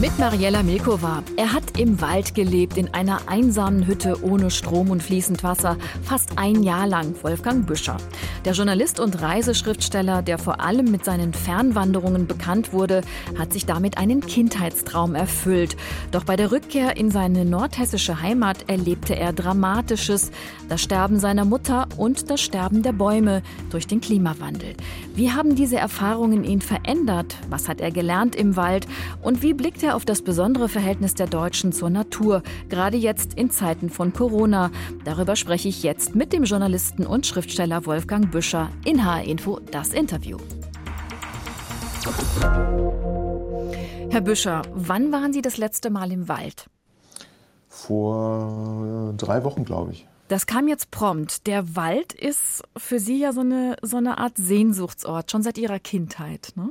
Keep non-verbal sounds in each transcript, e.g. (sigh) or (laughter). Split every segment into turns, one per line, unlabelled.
Mit Mariella Milkova. Er hat im Wald gelebt, in einer einsamen Hütte ohne Strom und fließend Wasser, fast ein Jahr lang, Wolfgang Büscher. Der Journalist und Reiseschriftsteller, der vor allem mit seinen Fernwanderungen bekannt wurde, hat sich damit einen Kindheitstraum erfüllt. Doch bei der Rückkehr in seine nordhessische Heimat erlebte er Dramatisches. Das Sterben seiner Mutter und das Sterben der Bäume durch den Klimawandel. Wie haben diese Erfahrungen ihn verändert? Was hat er gelernt im Wald? Und wie blickt er auf das besondere Verhältnis der Deutschen zur Natur, gerade jetzt in Zeiten von Corona? Darüber spreche ich jetzt mit dem Journalisten und Schriftsteller Wolfgang Büscher in HR Info das Interview. Herr Büscher, wann waren Sie das letzte Mal im Wald?
Vor drei Wochen, glaube ich.
Das kam jetzt prompt. Der Wald ist für Sie ja so eine, so eine Art Sehnsuchtsort, schon seit Ihrer Kindheit. Ne?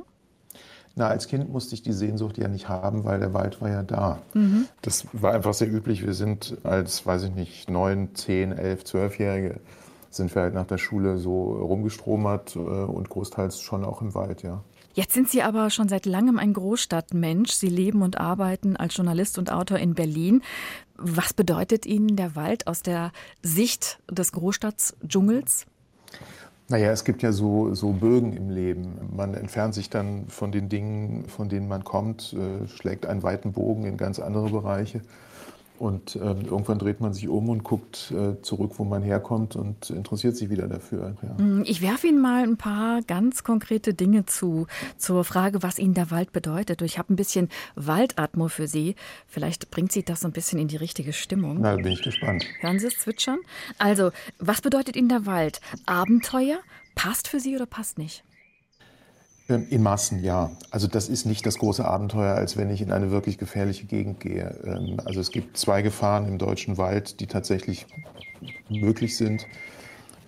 Na, als Kind musste ich die Sehnsucht ja nicht haben, weil der Wald war ja da. Mhm. Das war einfach sehr üblich. Wir sind als, weiß ich nicht, neun, zehn, elf, zwölfjährige sind wir halt nach der Schule so rumgestromert äh, und großteils schon auch im Wald, ja.
Jetzt sind Sie aber schon seit langem ein Großstadtmensch. Sie leben und arbeiten als Journalist und Autor in Berlin. Was bedeutet Ihnen der Wald aus der Sicht des Großstadtsdschungels?
Naja, es gibt ja so, so Bögen im Leben. Man entfernt sich dann von den Dingen, von denen man kommt, äh, schlägt einen weiten Bogen in ganz andere Bereiche. Und ähm, irgendwann dreht man sich um und guckt äh, zurück, wo man herkommt und interessiert sich wieder dafür.
Ja. Mm, ich werfe Ihnen mal ein paar ganz konkrete Dinge zu, zur Frage, was Ihnen der Wald bedeutet. Ich habe ein bisschen Waldatmo für Sie. Vielleicht bringt Sie das so ein bisschen in die richtige Stimmung.
Na, da bin ich gespannt.
Hören Sie es zwitschern? Also, was bedeutet Ihnen der Wald? Abenteuer? Passt für Sie oder passt nicht?
Ähm, in Massen, ja. Also das ist nicht das große Abenteuer, als wenn ich in eine wirklich gefährliche Gegend gehe. Ähm, also es gibt zwei Gefahren im deutschen Wald, die tatsächlich möglich sind.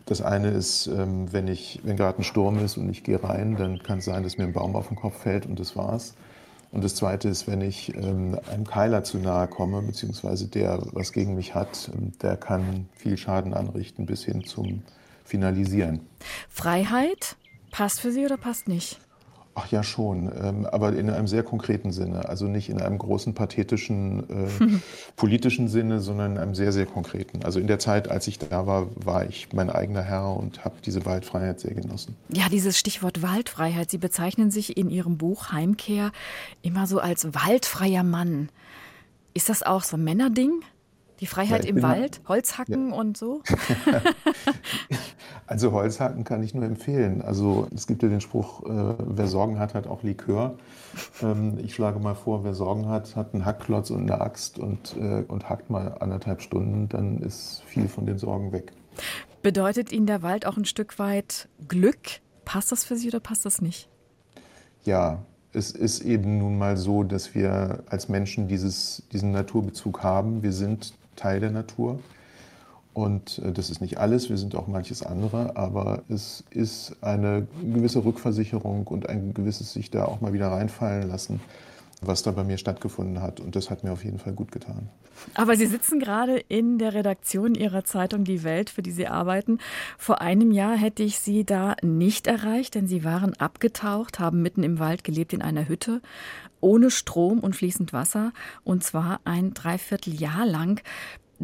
Das eine ist, ähm, wenn, ich, wenn gerade ein Sturm ist und ich gehe rein, dann kann es sein, dass mir ein Baum auf den Kopf fällt und das war's. Und das zweite ist, wenn ich einem Keiler zu nahe komme, beziehungsweise der was gegen mich hat, der kann viel Schaden anrichten bis hin zum Finalisieren.
Freiheit passt für Sie oder passt nicht?
Ach ja, schon, ähm, aber in einem sehr konkreten Sinne. Also nicht in einem großen pathetischen äh, (laughs) politischen Sinne, sondern in einem sehr, sehr konkreten. Also in der Zeit, als ich da war, war ich mein eigener Herr und habe diese Waldfreiheit sehr genossen.
Ja, dieses Stichwort Waldfreiheit. Sie bezeichnen sich in Ihrem Buch Heimkehr immer so als waldfreier Mann. Ist das auch so ein Männerding? Die Freiheit ja, im Wald, Holzhacken ja. und so? (laughs) (laughs)
also Holzhacken kann ich nur empfehlen. Also es gibt ja den Spruch, äh, wer Sorgen hat, hat auch Likör. Ähm, ich schlage mal vor, wer Sorgen hat, hat einen Hackklotz und eine Axt und, äh, und hackt mal anderthalb Stunden, dann ist viel von den Sorgen weg.
Bedeutet Ihnen der Wald auch ein Stück weit Glück? Passt das für Sie oder passt das nicht?
Ja, es ist eben nun mal so, dass wir als Menschen dieses, diesen Naturbezug haben. Wir sind Teil der Natur. Und äh, das ist nicht alles, wir sind auch manches andere, aber es ist eine gewisse Rückversicherung und ein gewisses sich da auch mal wieder reinfallen lassen, was da bei mir stattgefunden hat. Und das hat mir auf jeden Fall gut getan.
Aber Sie sitzen gerade in der Redaktion Ihrer Zeitung Die Welt, für die Sie arbeiten. Vor einem Jahr hätte ich Sie da nicht erreicht, denn Sie waren abgetaucht, haben mitten im Wald gelebt in einer Hütte ohne Strom und fließend Wasser und zwar ein Dreivierteljahr lang.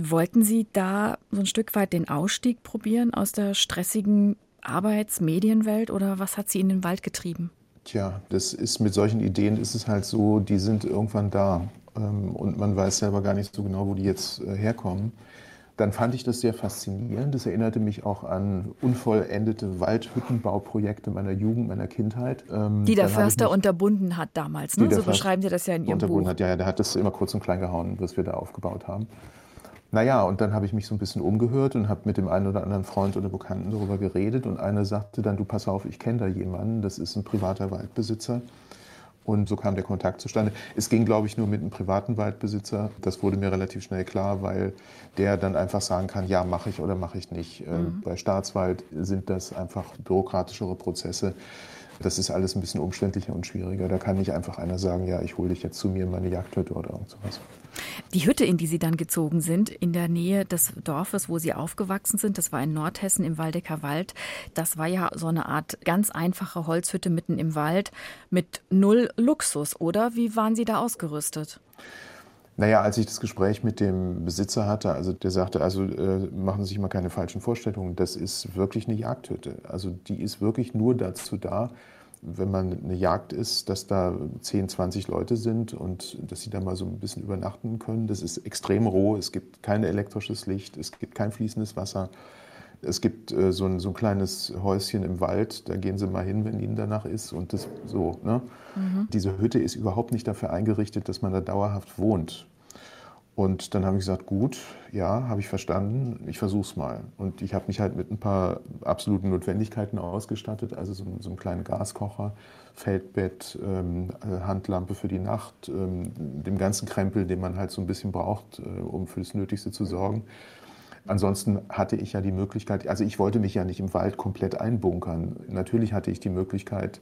Wollten Sie da so ein Stück weit den Ausstieg probieren aus der stressigen Arbeitsmedienwelt oder was hat Sie in den Wald getrieben?
Tja, das ist mit solchen Ideen ist es halt so, die sind irgendwann da ähm, und man weiß selber gar nicht so genau, wo die jetzt äh, herkommen dann fand ich das sehr faszinierend. Das erinnerte mich auch an unvollendete Waldhüttenbauprojekte meiner Jugend, meiner Kindheit.
Ähm, die der Förster unterbunden hat damals, ne? so beschreiben Sie das ja in Ihrem
unterbunden Buch. Hat, ja, der hat das immer kurz und klein gehauen, was wir da aufgebaut haben. Naja, und dann habe ich mich so ein bisschen umgehört und habe mit dem einen oder anderen Freund oder Bekannten darüber geredet. Und einer sagte dann, du pass auf, ich kenne da jemanden, das ist ein privater Waldbesitzer. Und so kam der Kontakt zustande. Es ging, glaube ich, nur mit einem privaten Waldbesitzer. Das wurde mir relativ schnell klar, weil der dann einfach sagen kann, ja, mache ich oder mache ich nicht. Äh, mhm. Bei Staatswald sind das einfach bürokratischere Prozesse. Das ist alles ein bisschen umständlicher und schwieriger. Da kann nicht einfach einer sagen, ja, ich hole dich jetzt zu mir in meine Jagdhütte oder irgend sowas.
Die Hütte, in die Sie dann gezogen sind, in der Nähe des Dorfes, wo Sie aufgewachsen sind, das war in Nordhessen im Waldecker Wald. Das war ja so eine Art ganz einfache Holzhütte mitten im Wald mit null Luxus, oder? Wie waren Sie da ausgerüstet?
Naja, als ich das Gespräch mit dem Besitzer hatte, also der sagte, also äh, machen Sie sich mal keine falschen Vorstellungen, das ist wirklich eine Jagdhütte. Also die ist wirklich nur dazu da, wenn man eine Jagd ist, dass da 10, 20 Leute sind und dass sie da mal so ein bisschen übernachten können. Das ist extrem roh, es gibt kein elektrisches Licht, es gibt kein fließendes Wasser. Es gibt äh, so, ein, so ein kleines Häuschen im Wald, da gehen Sie mal hin, wenn Ihnen danach ist. Und das so. Ne? Mhm. Diese Hütte ist überhaupt nicht dafür eingerichtet, dass man da dauerhaft wohnt. Und dann habe ich gesagt, gut, ja, habe ich verstanden, ich versuche es mal. Und ich habe mich halt mit ein paar absoluten Notwendigkeiten ausgestattet, also so, so einen kleinen Gaskocher, Feldbett, ähm, äh, Handlampe für die Nacht, ähm, dem ganzen Krempel, den man halt so ein bisschen braucht, äh, um fürs Nötigste zu sorgen. Ansonsten hatte ich ja die Möglichkeit, also ich wollte mich ja nicht im Wald komplett einbunkern. Natürlich hatte ich die Möglichkeit,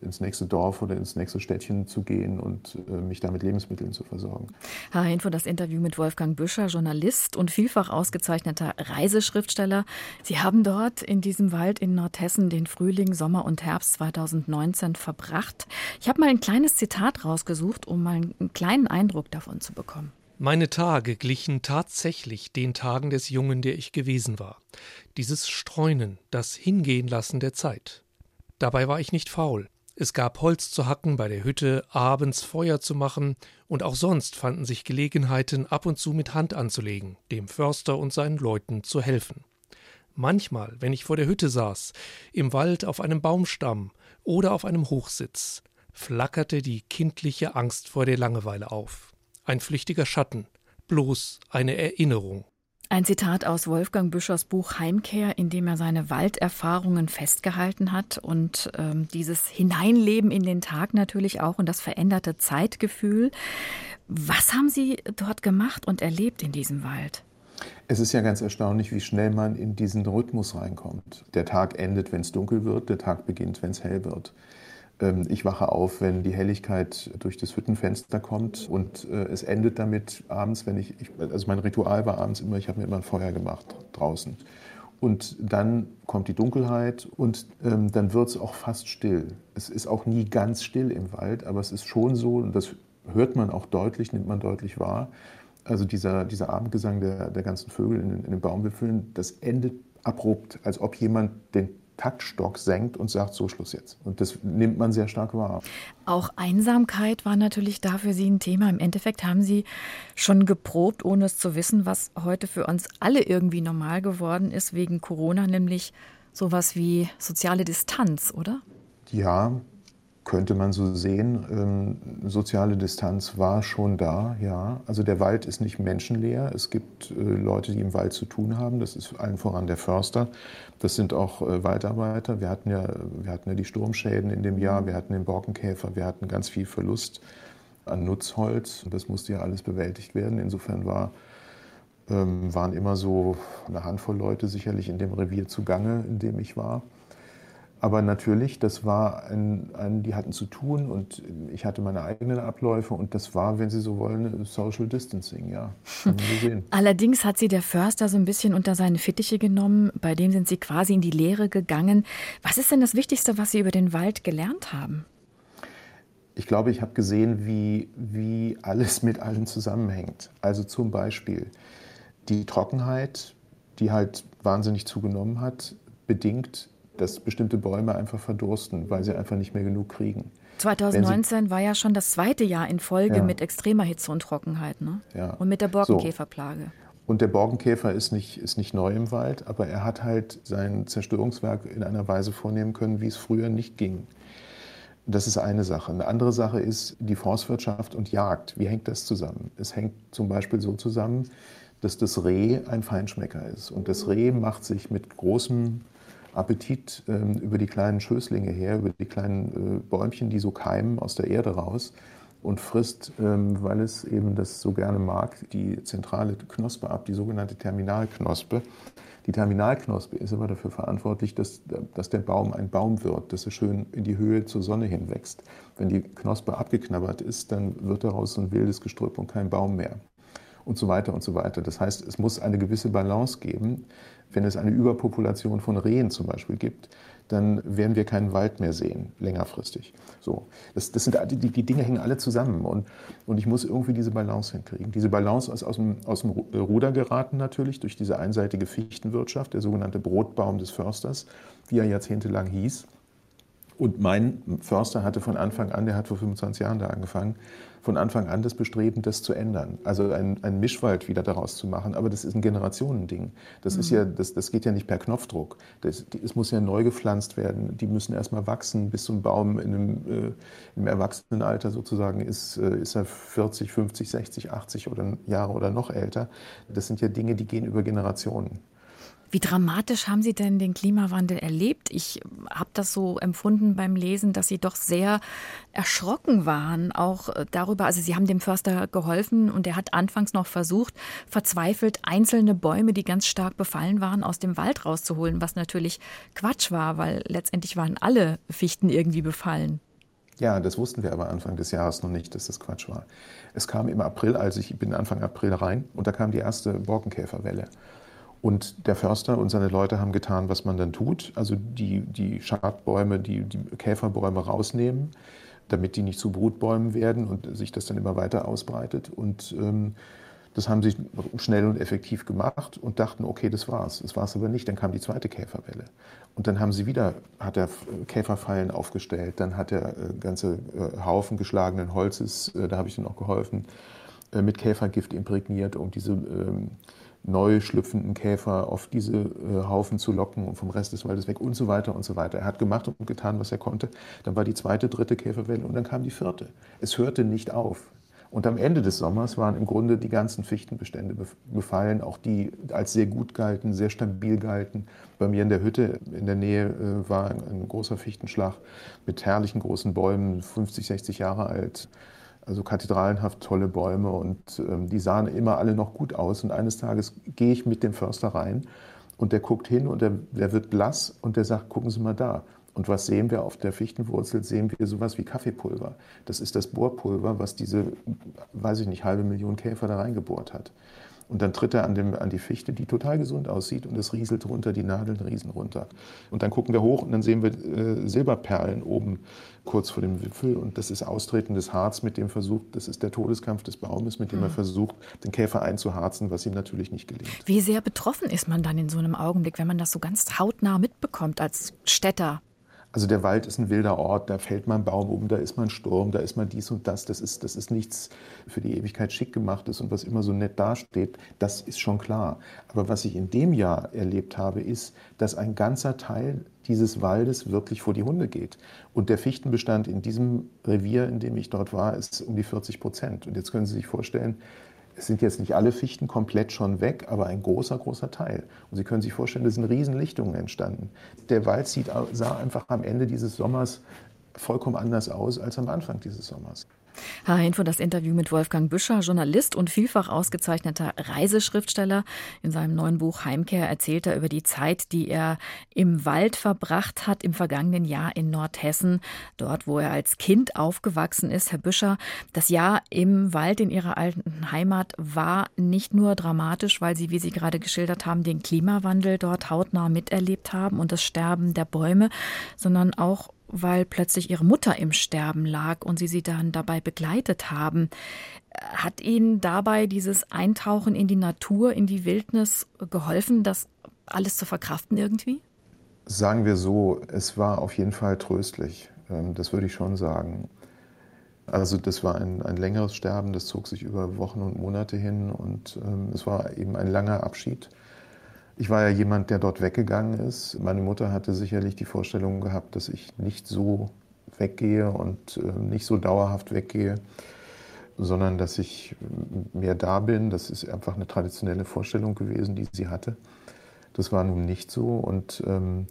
ins nächste Dorf oder ins nächste Städtchen zu gehen und äh, mich da mit Lebensmitteln zu versorgen.
Herr Info, das Interview mit Wolfgang Büscher, Journalist und vielfach ausgezeichneter Reiseschriftsteller. Sie haben dort in diesem Wald in Nordhessen den Frühling, Sommer und Herbst 2019 verbracht. Ich habe mal ein kleines Zitat rausgesucht, um mal einen kleinen Eindruck davon zu bekommen.
Meine Tage glichen tatsächlich den Tagen des Jungen, der ich gewesen war. Dieses Streunen, das Hingehenlassen der Zeit. Dabei war ich nicht faul. Es gab Holz zu hacken bei der Hütte, abends Feuer zu machen, und auch sonst fanden sich Gelegenheiten, ab und zu mit Hand anzulegen, dem Förster und seinen Leuten zu helfen. Manchmal, wenn ich vor der Hütte saß, im Wald auf einem Baumstamm oder auf einem Hochsitz, flackerte die kindliche Angst vor der Langeweile auf ein flüchtiger Schatten, bloß eine Erinnerung.
Ein Zitat aus Wolfgang Büschers Buch Heimkehr, in dem er seine Walderfahrungen festgehalten hat und ähm, dieses Hineinleben in den Tag natürlich auch und das veränderte Zeitgefühl. Was haben Sie dort gemacht und erlebt in diesem Wald?
Es ist ja ganz erstaunlich, wie schnell man in diesen Rhythmus reinkommt. Der Tag endet, wenn es dunkel wird, der Tag beginnt, wenn es hell wird. Ähm, ich wache auf, wenn die Helligkeit durch das Hüttenfenster kommt und äh, es endet damit abends, wenn ich, also mein Ritual war abends immer, ich habe mir immer ein Feuer gemacht draußen. Und dann kommt die Dunkelheit und ähm, dann wird es auch fast still. Es ist auch nie ganz still im Wald, aber es ist schon so, und das hört man auch deutlich, nimmt man deutlich wahr. Also dieser, dieser Abendgesang der, der ganzen Vögel in, in den Baumwipfeln, das endet abrupt, als ob jemand den Taktstock senkt und sagt, so Schluss jetzt. Und das nimmt man sehr stark wahr.
Auch Einsamkeit war natürlich da für Sie ein Thema. Im Endeffekt haben Sie schon geprobt, ohne es zu wissen, was heute für uns alle irgendwie normal geworden ist wegen Corona, nämlich sowas wie soziale Distanz, oder?
Ja, könnte man so sehen. Ähm, soziale Distanz war schon da, ja. Also der Wald ist nicht menschenleer. Es gibt äh, Leute, die im Wald zu tun haben. Das ist allen voran der Förster. Das sind auch äh, Waldarbeiter. Wir hatten, ja, wir hatten ja die Sturmschäden in dem Jahr, wir hatten den Borkenkäfer, wir hatten ganz viel Verlust an Nutzholz. Das musste ja alles bewältigt werden. Insofern war, ähm, waren immer so eine Handvoll Leute sicherlich in dem Revier zugange, in dem ich war. Aber natürlich, das war ein, ein, die hatten zu tun und ich hatte meine eigenen Abläufe und das war, wenn Sie so wollen, Social Distancing, ja. (laughs)
Allerdings hat Sie der Förster so ein bisschen unter seine Fittiche genommen, bei dem sind Sie quasi in die Lehre gegangen. Was ist denn das Wichtigste, was Sie über den Wald gelernt haben?
Ich glaube, ich habe gesehen, wie, wie alles mit allem zusammenhängt. Also zum Beispiel die Trockenheit, die halt wahnsinnig zugenommen hat, bedingt dass bestimmte Bäume einfach verdursten, weil sie einfach nicht mehr genug kriegen.
2019 war ja schon das zweite Jahr in Folge ja. mit extremer Hitze und Trockenheit ne?
ja.
und mit der Borkenkäferplage. So.
Und der Borkenkäfer ist nicht, ist nicht neu im Wald, aber er hat halt sein Zerstörungswerk in einer Weise vornehmen können, wie es früher nicht ging. Das ist eine Sache. Eine andere Sache ist die Forstwirtschaft und Jagd. Wie hängt das zusammen? Es hängt zum Beispiel so zusammen, dass das Reh ein Feinschmecker ist. Und das Reh macht sich mit großem Appetit ähm, über die kleinen Schößlinge her, über die kleinen äh, Bäumchen, die so keimen aus der Erde raus. und frisst, ähm, weil es eben das so gerne mag, die zentrale Knospe ab, die sogenannte Terminalknospe. Die Terminalknospe ist aber dafür verantwortlich, dass, dass der Baum ein Baum wird, dass er schön in die Höhe zur Sonne hinwächst. Wenn die Knospe abgeknabbert ist, dann wird daraus so ein wildes Gestrüpp und kein Baum mehr. Und so weiter und so weiter. Das heißt, es muss eine gewisse Balance geben. Wenn es eine Überpopulation von Rehen zum Beispiel gibt, dann werden wir keinen Wald mehr sehen, längerfristig. So, das, das sind, die, die Dinge hängen alle zusammen und, und ich muss irgendwie diese Balance hinkriegen. Diese Balance ist aus dem, aus dem Ruder geraten natürlich durch diese einseitige Fichtenwirtschaft, der sogenannte Brotbaum des Försters, wie er jahrzehntelang hieß. Und mein Förster hatte von Anfang an, der hat vor 25 Jahren da angefangen, von Anfang an das Bestreben, das zu ändern. Also einen Mischwald wieder daraus zu machen. Aber das ist ein Generationending. Das, mhm. ist ja, das, das geht ja nicht per Knopfdruck. Das, es muss ja neu gepflanzt werden. Die müssen erstmal wachsen, bis so ein Baum in einem, äh, im Erwachsenenalter sozusagen ist, äh, ist er 40, 50, 60, 80 oder Jahre oder noch älter. Das sind ja Dinge, die gehen über Generationen.
Wie dramatisch haben Sie denn den Klimawandel erlebt? Ich habe das so empfunden beim Lesen, dass Sie doch sehr erschrocken waren, auch äh, darüber. Also Sie haben dem Förster geholfen und er hat anfangs noch versucht, verzweifelt einzelne Bäume, die ganz stark befallen waren, aus dem Wald rauszuholen, was natürlich Quatsch war, weil letztendlich waren alle Fichten irgendwie befallen.
Ja, das wussten wir aber Anfang des Jahres noch nicht, dass das Quatsch war. Es kam im April, als ich bin Anfang April rein und da kam die erste Borkenkäferwelle. Und der Förster und seine Leute haben getan, was man dann tut. Also die, die Schadbäume, die, die Käferbäume rausnehmen, damit die nicht zu Brutbäumen werden und sich das dann immer weiter ausbreitet. Und ähm, das haben sie schnell und effektiv gemacht und dachten, okay, das war's. Das war's aber nicht. Dann kam die zweite Käferwelle. Und dann haben sie wieder, hat er Käferfallen aufgestellt, dann hat er äh, ganze äh, Haufen geschlagenen Holzes, äh, da habe ich dann auch geholfen, äh, mit Käfergift imprägniert, um diese ähm, neu schlüpfenden Käfer auf diese äh, Haufen zu locken und vom Rest des Waldes weg und so weiter und so weiter. Er hat gemacht und getan, was er konnte. Dann war die zweite, dritte Käferwelle und dann kam die vierte. Es hörte nicht auf. Und am Ende des Sommers waren im Grunde die ganzen Fichtenbestände befallen, auch die als sehr gut galten, sehr stabil galten. Bei mir in der Hütte in der Nähe äh, war ein, ein großer Fichtenschlag mit herrlichen großen Bäumen, 50, 60 Jahre alt also kathedralenhaft tolle Bäume und ähm, die sahen immer alle noch gut aus. Und eines Tages gehe ich mit dem Förster rein und der guckt hin und der, der wird blass und der sagt, gucken Sie mal da. Und was sehen wir auf der Fichtenwurzel? Sehen wir sowas wie Kaffeepulver. Das ist das Bohrpulver, was diese, weiß ich nicht, halbe Million Käfer da reingebohrt hat. Und dann tritt er an, dem, an die Fichte, die total gesund aussieht, und es rieselt runter, die Nadeln riesen runter. Und dann gucken wir hoch und dann sehen wir äh, Silberperlen oben kurz vor dem Wipfel. Und das ist austretendes Harz, mit dem versucht, das ist der Todeskampf des Baumes, mit dem er hm. versucht, den Käfer einzuharzen, was ihm natürlich nicht gelingt.
Wie sehr betroffen ist man dann in so einem Augenblick, wenn man das so ganz hautnah mitbekommt als Städter?
Also der Wald ist ein wilder Ort, da fällt mal ein Baum um, da ist mal ein Sturm, da ist mal dies und das. Das ist, das ist nichts für die Ewigkeit schick gemachtes und was immer so nett dasteht. Das ist schon klar. Aber was ich in dem Jahr erlebt habe, ist, dass ein ganzer Teil dieses Waldes wirklich vor die Hunde geht. Und der Fichtenbestand in diesem Revier, in dem ich dort war, ist um die 40 Prozent. Und jetzt können Sie sich vorstellen, es sind jetzt nicht alle Fichten komplett schon weg, aber ein großer, großer Teil. Und Sie können sich vorstellen, es sind Riesenlichtungen entstanden. Der Wald sieht, sah einfach am Ende dieses Sommers vollkommen anders aus als am Anfang dieses Sommers.
Herr Heinfo, das Interview mit Wolfgang Büscher, Journalist und vielfach ausgezeichneter Reiseschriftsteller. In seinem neuen Buch Heimkehr erzählt er über die Zeit, die er im Wald verbracht hat im vergangenen Jahr in Nordhessen, dort, wo er als Kind aufgewachsen ist. Herr Büscher, das Jahr im Wald in Ihrer alten Heimat war nicht nur dramatisch, weil Sie, wie Sie gerade geschildert haben, den Klimawandel dort hautnah miterlebt haben und das Sterben der Bäume, sondern auch weil plötzlich ihre Mutter im Sterben lag und sie sie dann dabei begleitet haben. Hat Ihnen dabei dieses Eintauchen in die Natur, in die Wildnis geholfen, das alles zu verkraften irgendwie?
Sagen wir so, es war auf jeden Fall tröstlich. Ähm, das würde ich schon sagen. Also das war ein, ein längeres Sterben, das zog sich über Wochen und Monate hin und ähm, es war eben ein langer Abschied. Ich war ja jemand, der dort weggegangen ist. Meine Mutter hatte sicherlich die Vorstellung gehabt, dass ich nicht so weggehe und äh, nicht so dauerhaft weggehe, sondern dass ich mehr da bin. Das ist einfach eine traditionelle Vorstellung gewesen, die sie hatte. Das war nun nicht so und ähm,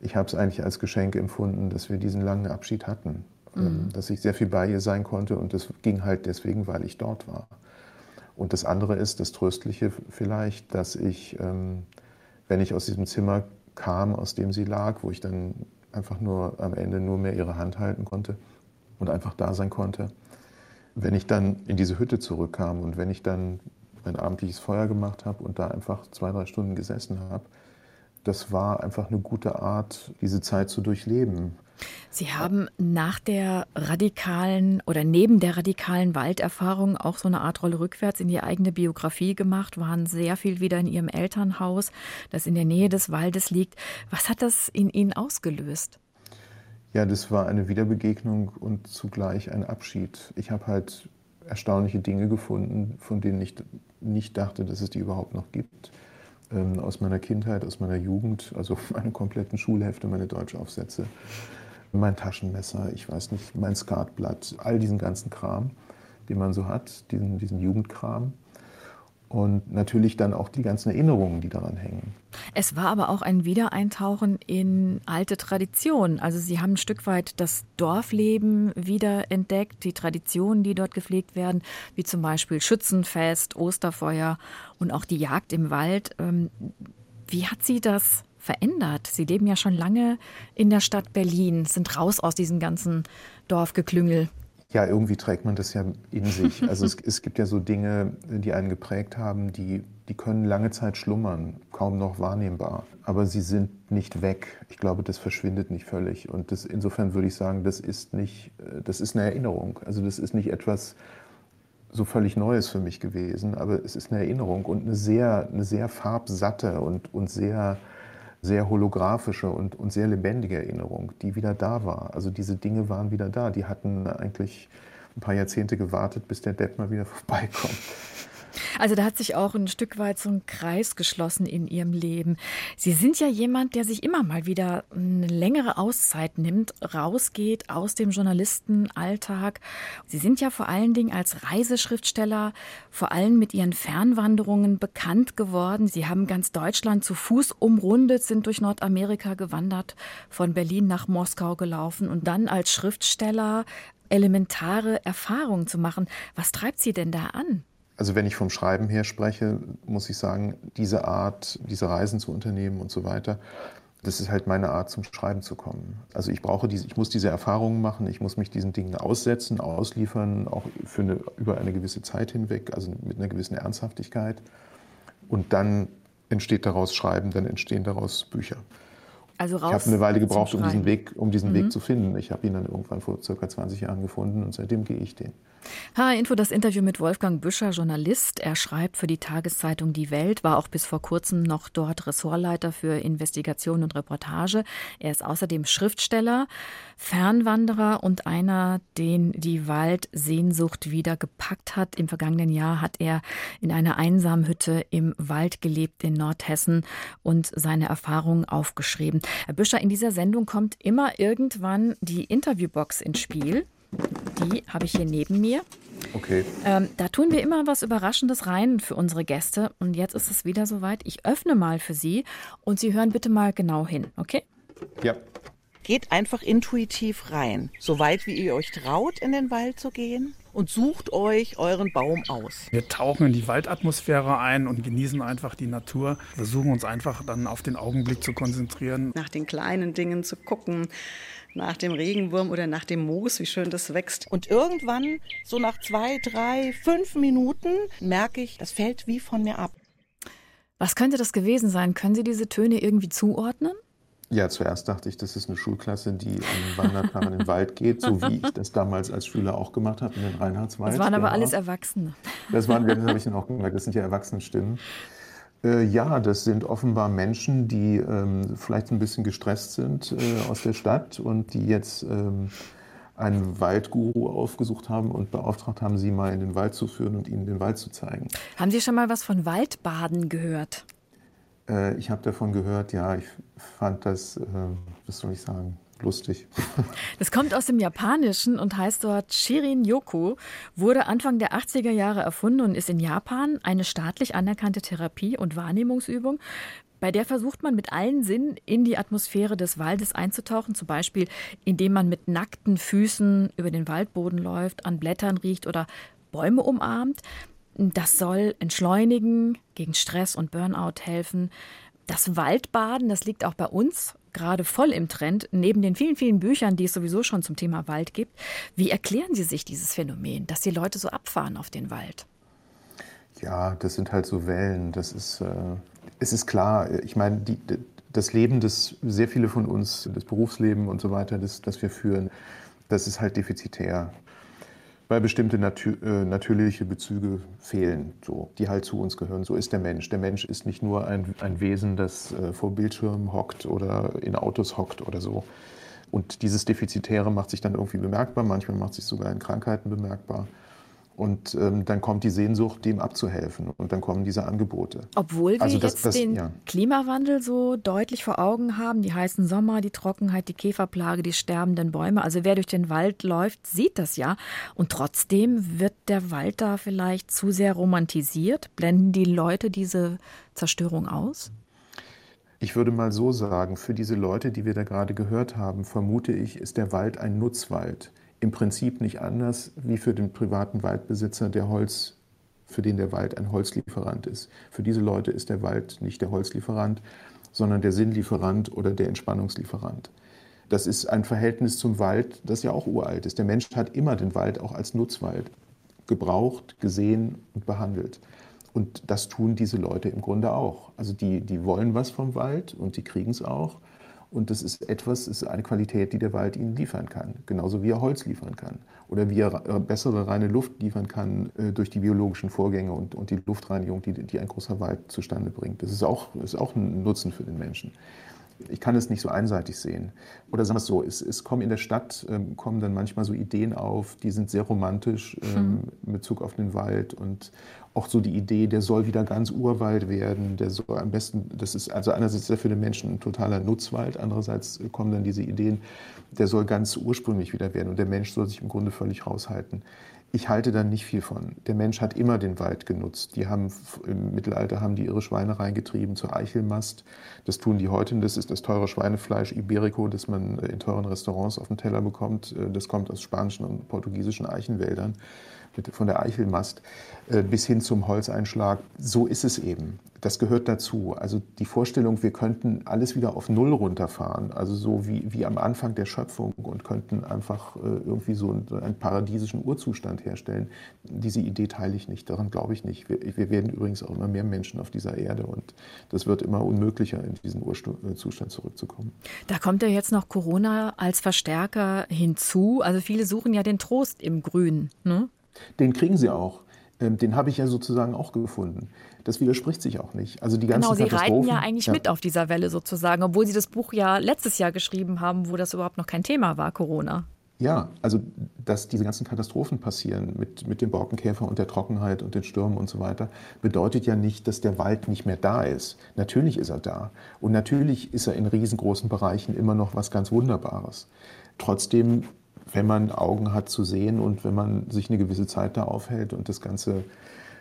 ich habe es eigentlich als Geschenk empfunden, dass wir diesen langen Abschied hatten mhm. dass ich sehr viel bei ihr sein konnte und das ging halt deswegen, weil ich dort war. Und das andere ist, das Tröstliche vielleicht, dass ich, ähm, wenn ich aus diesem Zimmer kam, aus dem sie lag, wo ich dann einfach nur am Ende nur mehr ihre Hand halten konnte und einfach da sein konnte, wenn ich dann in diese Hütte zurückkam und wenn ich dann mein abendliches Feuer gemacht habe und da einfach zwei, drei Stunden gesessen habe, das war einfach eine gute Art, diese Zeit zu durchleben.
Sie haben nach der radikalen oder neben der radikalen Walderfahrung auch so eine Art Rolle rückwärts in die eigene Biografie gemacht, waren sehr viel wieder in Ihrem Elternhaus, das in der Nähe des Waldes liegt. Was hat das in Ihnen ausgelöst?
Ja, das war eine Wiederbegegnung und zugleich ein Abschied. Ich habe halt erstaunliche Dinge gefunden, von denen ich nicht dachte, dass es die überhaupt noch gibt. Ähm, aus meiner Kindheit, aus meiner Jugend, also (laughs) meine kompletten Schulhefte, meine Deutschaufsätze, mein Taschenmesser, ich weiß nicht, mein Skatblatt, all diesen ganzen Kram, den man so hat, diesen, diesen Jugendkram und natürlich dann auch die ganzen Erinnerungen, die daran hängen.
Es war aber auch ein Wiedereintauchen in alte Traditionen. Also Sie haben ein Stück weit das Dorfleben wieder entdeckt, die Traditionen, die dort gepflegt werden, wie zum Beispiel Schützenfest, Osterfeuer und auch die Jagd im Wald. Ähm, wie hat Sie das verändert? Sie leben ja schon lange in der Stadt Berlin, sind raus aus diesem ganzen Dorfgeklüngel.
Ja, irgendwie trägt man das ja in sich. (laughs) Also es, es, gibt ja so Dinge, die einen geprägt haben, die, die können lange Zeit schlummern, kaum noch wahrnehmbar. Aber sie sind nicht weg. Ich glaube, das verschwindet nicht völlig. Und das, insofern würde ich sagen, das ist nicht, das ist eine Erinnerung. Also das ist nicht etwas so völlig Neues für mich gewesen, aber es ist eine Erinnerung und eine sehr, eine sehr farbsatte und, und sehr sehr holographische und, und sehr lebendige Erinnerung, die wieder da war. Also diese Dinge waren wieder da. Die hatten eigentlich ein paar Jahrzehnte gewartet, bis der Depp mal wieder (laughs) vorbeikommt.
Also da hat sich auch ein Stück weit so ein Kreis geschlossen in Ihrem Leben. Sie sind ja jemand, der sich immer mal wieder eine längere Auszeit nimmt, rausgeht aus dem Journalistenalltag. Sie sind ja vor allen Dingen als Reiseschriftsteller, vor allem mit Ihren Fernwanderungen bekannt geworden. Sie haben ganz Deutschland zu Fuß umrundet, sind durch Nordamerika gewandert, von Berlin nach Moskau gelaufen und dann als Schriftsteller elementare Erfahrungen zu machen. Was treibt Sie denn da an?
Also wenn ich vom Schreiben her spreche, muss ich sagen, diese Art, diese Reisen zu unternehmen und so weiter, das ist halt meine Art, zum Schreiben zu kommen. Also ich brauche diese, ich muss diese Erfahrungen machen, ich muss mich diesen Dingen aussetzen, ausliefern, auch für eine, über eine gewisse Zeit hinweg, also mit einer gewissen Ernsthaftigkeit. Und dann entsteht daraus Schreiben, dann entstehen daraus Bücher. Also raus ich habe eine Weile gebraucht, um diesen Weg, um diesen mhm. Weg zu finden. Ich habe ihn dann irgendwann vor circa 20 Jahren gefunden und seitdem gehe ich den.
H-Info, das Interview mit Wolfgang Büscher, Journalist. Er schreibt für die Tageszeitung Die Welt, war auch bis vor kurzem noch dort Ressortleiter für Investigation und Reportage. Er ist außerdem Schriftsteller, Fernwanderer und einer, den die Waldsehnsucht wieder gepackt hat. Im vergangenen Jahr hat er in einer einsamen Hütte im Wald gelebt in Nordhessen und seine Erfahrungen aufgeschrieben. Herr Büscher, in dieser Sendung kommt immer irgendwann die Interviewbox ins Spiel. Die habe ich hier neben mir.
Okay.
Ähm, da tun wir immer was Überraschendes rein für unsere Gäste. Und jetzt ist es wieder soweit. Ich öffne mal für Sie und Sie hören bitte mal genau hin, okay?
Ja.
Geht einfach intuitiv rein, so weit wie ihr euch traut, in den Wald zu gehen und sucht euch euren Baum aus.
Wir tauchen in die Waldatmosphäre ein und genießen einfach die Natur, versuchen uns einfach dann auf den Augenblick zu konzentrieren.
Nach den kleinen Dingen zu gucken, nach dem Regenwurm oder nach dem Moos, wie schön das wächst.
Und irgendwann, so nach zwei, drei, fünf Minuten, merke ich, das fällt wie von mir ab.
Was könnte das gewesen sein? Können Sie diese Töne irgendwie zuordnen?
Ja, zuerst dachte ich, das ist eine Schulklasse, die am Wandertag in den Wald geht, so wie ich das damals als Schüler auch gemacht habe in den Reinhardswald.
Das waren aber alles Erwachsene.
Das waren, das habe ich dann auch gemerkt, das sind ja Erwachsenenstimmen. Äh, ja, das sind offenbar Menschen, die ähm, vielleicht ein bisschen gestresst sind äh, aus der Stadt und die jetzt ähm, einen Waldguru aufgesucht haben und beauftragt haben, sie mal in den Wald zu führen und ihnen den Wald zu zeigen.
Haben Sie schon mal was von Waldbaden gehört?
Äh, ich habe davon gehört, ja. Ich fand das, äh, was soll ich sagen, lustig. (laughs)
Das kommt aus dem Japanischen und heißt dort Shirin Yoku, wurde Anfang der 80er Jahre erfunden und ist in Japan eine staatlich anerkannte Therapie und Wahrnehmungsübung Bei der versucht man mit allen Sinnen in die Atmosphäre des Waldes einzutauchen, zum Beispiel indem man mit nackten Füßen über den Waldboden läuft, an Blättern riecht oder Bäume umarmt. Das soll entschleunigen, gegen Stress und Burnout helfen. Das Waldbaden, das liegt auch bei uns gerade voll im Trend, neben den vielen, vielen Büchern, die es sowieso schon zum Thema Wald gibt. Wie erklären Sie sich dieses Phänomen, dass die Leute so abfahren auf den Wald?
Ja, das sind halt so Wellen. Das ist, äh, es ist klar. Ich meine, die, das Leben, das sehr viele von uns, das Berufsleben und so weiter, das, das wir führen, das ist halt defizitär weil bestimmte natür äh, natürliche Bezüge fehlen, so, die halt zu uns gehören. So ist der Mensch. Der Mensch ist nicht nur ein, ein Wesen, das äh, vor Bildschirmen hockt oder in Autos hockt oder so. Und dieses Defizitäre macht sich dann irgendwie bemerkbar, manchmal macht sich sogar in Krankheiten bemerkbar. Und ähm, dann kommt die Sehnsucht, dem abzuhelfen. Und dann kommen diese Angebote.
Obwohl wir also das, jetzt das, den ja. Klimawandel so deutlich vor Augen haben, die heißen Sommer, die Trockenheit, die Käferplage, die sterbenden Bäume. Also wer durch den Wald läuft, sieht das ja. Und trotzdem wird der Wald da vielleicht zu sehr romantisiert. Blenden die Leute diese Zerstörung aus?
Ich würde mal so sagen, für diese Leute, die wir da gerade gehört haben, vermute ich, ist der Wald ein Nutzwald im Prinzip nicht anders wie für den privaten Waldbesitzer, der Holz, für den der Wald ein Holzlieferant ist. Für diese Leute ist der Wald nicht der Holzlieferant, sondern der Sinnlieferant oder der Entspannungslieferant. Das ist ein Verhältnis zum Wald, das ja auch uralt ist. Der Mensch hat immer den Wald auch als Nutzwald gebraucht, gesehen und behandelt. Und das tun diese Leute im Grunde auch. Also die, die wollen was vom Wald und die kriegen es auch. Und das ist etwas, ist eine Qualität, die der Wald ihnen liefern kann. Genauso wie er Holz liefern kann. Oder wie er äh, bessere reine Luft liefern kann äh, durch die biologischen Vorgänge und, und die Luftreinigung, die, die ein großer Wald zustande bringt. Das ist auch, ist auch ein Nutzen für den Menschen ich kann es nicht so einseitig sehen. Oder sagen wir es so, es, es kommen in der Stadt, ähm, kommen dann manchmal so Ideen auf, die sind sehr romantisch ähm, hm. in Bezug auf den Wald und auch so die Idee, der soll wieder ganz Urwald werden, der soll am besten, das ist also einerseits sehr für den Menschen ein totaler Nutzwald, andererseits kommen dann diese Ideen, der soll ganz ursprünglich wieder werden und der Mensch soll sich im Grunde völlig raushalten. Ich halte da nicht viel von. Der Mensch hat immer den Wald genutzt. Die haben im Mittelalter haben die ihre Schweine reingetrieben zur Eichelmast. Das tun die heute. Das ist das teure Schweinefleisch Iberico, das man in teuren Restaurants auf dem Teller bekommt. Das kommt aus spanischen und portugiesischen Eichenwäldern von der Eichelmast äh, bis hin zum Holzeinschlag. So ist es eben. Das gehört dazu. Also die Vorstellung, wir könnten alles wieder auf Null runterfahren, also so wie, wie am Anfang der Schöpfung und könnten einfach äh, irgendwie so einen, paradiesischen Urzustand herstellen. Diese Idee teile ich nicht, daran glaube ich nicht. Wir, wir werden übrigens auch immer mehr Menschen auf dieser Erde und das wird immer unmöglicher, in diesen Urzustand zurückzukommen.
Da kommt ja jetzt noch Corona als Verstärker hinzu. Also viele suchen ja den Trost im Grün. Ne?
Den kriegen sie auch. Ähm, den habe ich ja sozusagen auch gefunden. Das widerspricht sich auch nicht. Also die ganzen
genau, Sie reiten ja eigentlich ja. mit auf dieser Welle sozusagen, obwohl Sie das Buch ja letztes Jahr geschrieben haben, wo das überhaupt noch kein Thema war, Corona.
Ja, also dass diese ganzen Katastrophen passieren mit, mit dem Borkenkäfer und der Trockenheit und den Stürmen und so weiter, bedeutet ja nicht, dass der Wald nicht mehr da ist. Natürlich ist er da. Und natürlich ist er in riesengroßen Bereichen immer noch was ganz Wunderbares. Trotzdem wenn man Augen hat zu sehen und wenn man sich eine gewisse Zeit da aufhält und das Ganze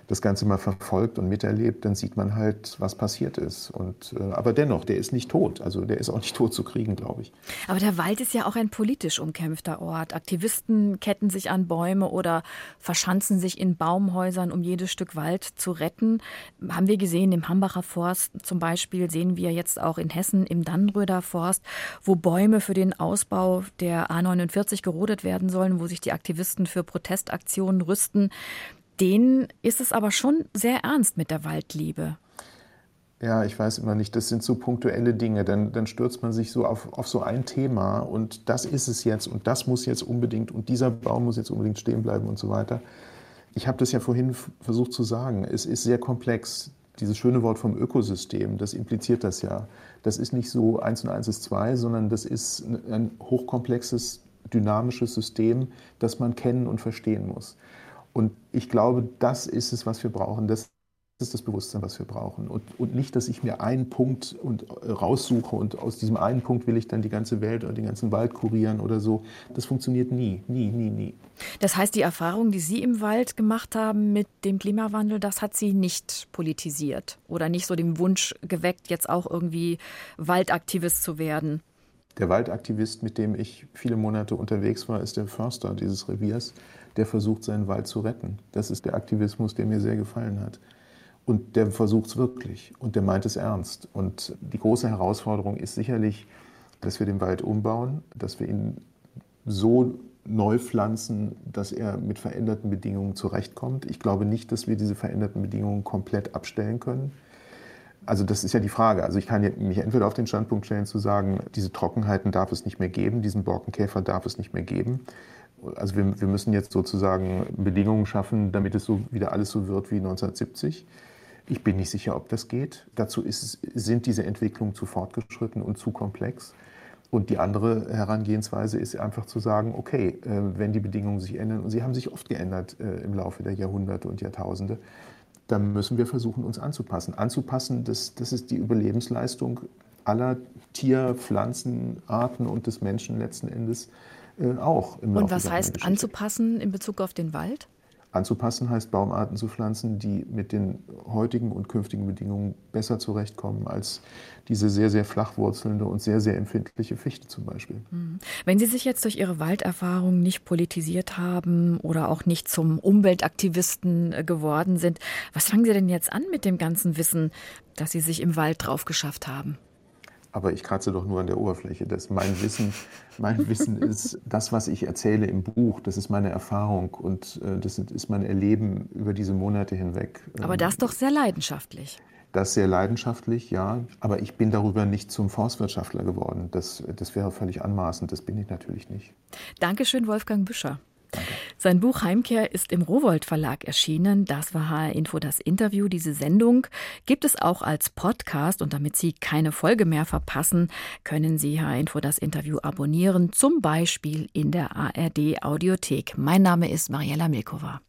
das Ganze mal verfolgt und miterlebt, dann sieht man halt, was passiert ist. Und, äh, aber dennoch, der ist nicht tot. Also der ist auch nicht (laughs) tot zu kriegen, glaube ich.
Aber der Wald ist ja auch ein politisch umkämpfter Ort. Aktivisten ketten sich an Bäume oder verschanzen sich in Baumhäusern, um jedes Stück Wald zu retten. Haben wir gesehen im Hambacher Forst zum Beispiel, sehen wir jetzt auch in Hessen im Dannröder Forst, wo Bäume für den Ausbau der A49 gerodet werden sollen, wo sich die Aktivisten für Protestaktionen rüsten denen ist es aber schon sehr ernst mit der Waldliebe.
Ja, ich weiß immer nicht, das sind so punktuelle Dinge. Dann, dann stürzt man sich so auf, auf so ein Thema und das ist es jetzt und das muss jetzt unbedingt und dieser Baum muss jetzt unbedingt stehen bleiben und so weiter. Ich habe das ja vorhin versucht zu sagen. Es ist sehr komplex. Dieses schöne Wort vom Ökosystem, das impliziert das ja. Das ist nicht so eins und eins ist zwei, sondern das ist ein hochkomplexes, dynamisches System, das man kennen und verstehen muss. Und ich glaube, das ist es, was wir brauchen. Das ist das Bewusstsein, was wir brauchen. Und, und nicht, dass ich mir einen Punkt und, äh, raussuche und aus diesem einen Punkt will ich dann die ganze Welt oder den ganzen Wald kurieren oder so. Das funktioniert nie, nie, nie, nie.
Das heißt, die Erfahrung, die Sie im Wald gemacht haben mit dem Klimawandel, das hat Sie nicht politisiert oder nicht so den Wunsch geweckt, jetzt auch irgendwie Waldaktivist zu werden?
Der Waldaktivist, mit dem ich viele Monate unterwegs war, ist der Förster dieses Reviers, der versucht, seinen Wald zu retten. Das ist der Aktivismus, der mir sehr gefallen hat. Und der versucht es wirklich und der meint es ernst. Und die große Herausforderung ist sicherlich, dass wir den Wald umbauen, dass wir ihn so neu pflanzen, dass er mit veränderten Bedingungen zurechtkommt. Ich glaube nicht, dass wir diese veränderten Bedingungen komplett abstellen können. Also das ist ja die Frage. Also ich kann mich entweder auf den Standpunkt stellen zu sagen, diese Trockenheiten darf es nicht mehr geben, diesen Borkenkäfer darf es nicht mehr geben. Also wir, wir müssen jetzt sozusagen Bedingungen schaffen, damit es so wieder alles so wird wie 1970. Ich bin nicht sicher, ob das geht. Dazu ist, sind diese Entwicklungen zu fortgeschritten und zu komplex. Und die andere Herangehensweise ist einfach zu sagen, okay, äh, wenn die Bedingungen sich ändern, und sie haben sich oft geändert äh, im Laufe der Jahrhunderte und Jahrtausende, dann müssen wir versuchen, uns anzupassen. Anzupassen, das, das ist die Überlebensleistung aller Tier-, Pflanzenarten und des Menschen letzten Endes äh, auch.
Im und was heißt anzupassen in Bezug auf den Wald?
Anzupassen heißt Baumarten zu pflanzen, die mit den heutigen und künftigen Bedingungen besser zurechtkommen als diese sehr, sehr flachwurzelnde und sehr, sehr empfindliche Fichte zum Beispiel.
Mhm. Wenn Sie sich jetzt durch Ihre Walderfahrung nicht politisiert haben oder auch nicht zum Umweltaktivisten äh, geworden sind, was fangen Sie denn jetzt an mit dem ganzen Wissen, das Sie sich im Wald drauf geschafft haben?
Aber ich kratze doch nur an der Oberfläche. Das mein Wissen, mein Wissen ist das, was ich erzähle im Buch. Das ist meine Erfahrung und äh, das ist mein Erleben über diese Monate hinweg.
Aber das doch sehr leidenschaftlich.
Das sehr leidenschaftlich, ja. Aber ich bin darüber nicht zum Forstwirtschaftler geworden. Das, das wäre völlig anmaßend. Das bin ich natürlich nicht.
Dankeschön, Wolfgang Büscher. Sein Buch Heimkehr ist im Rowold Verlag erschienen. Das war HR Info das Interview. Diese Sendung gibt es auch als Podcast und damit Sie keine Folge mehr verpassen, können Sie HR Info das Interview abonnieren, zum Beispiel in der ARD Audiothek. Mein Name ist Mariella Milkova.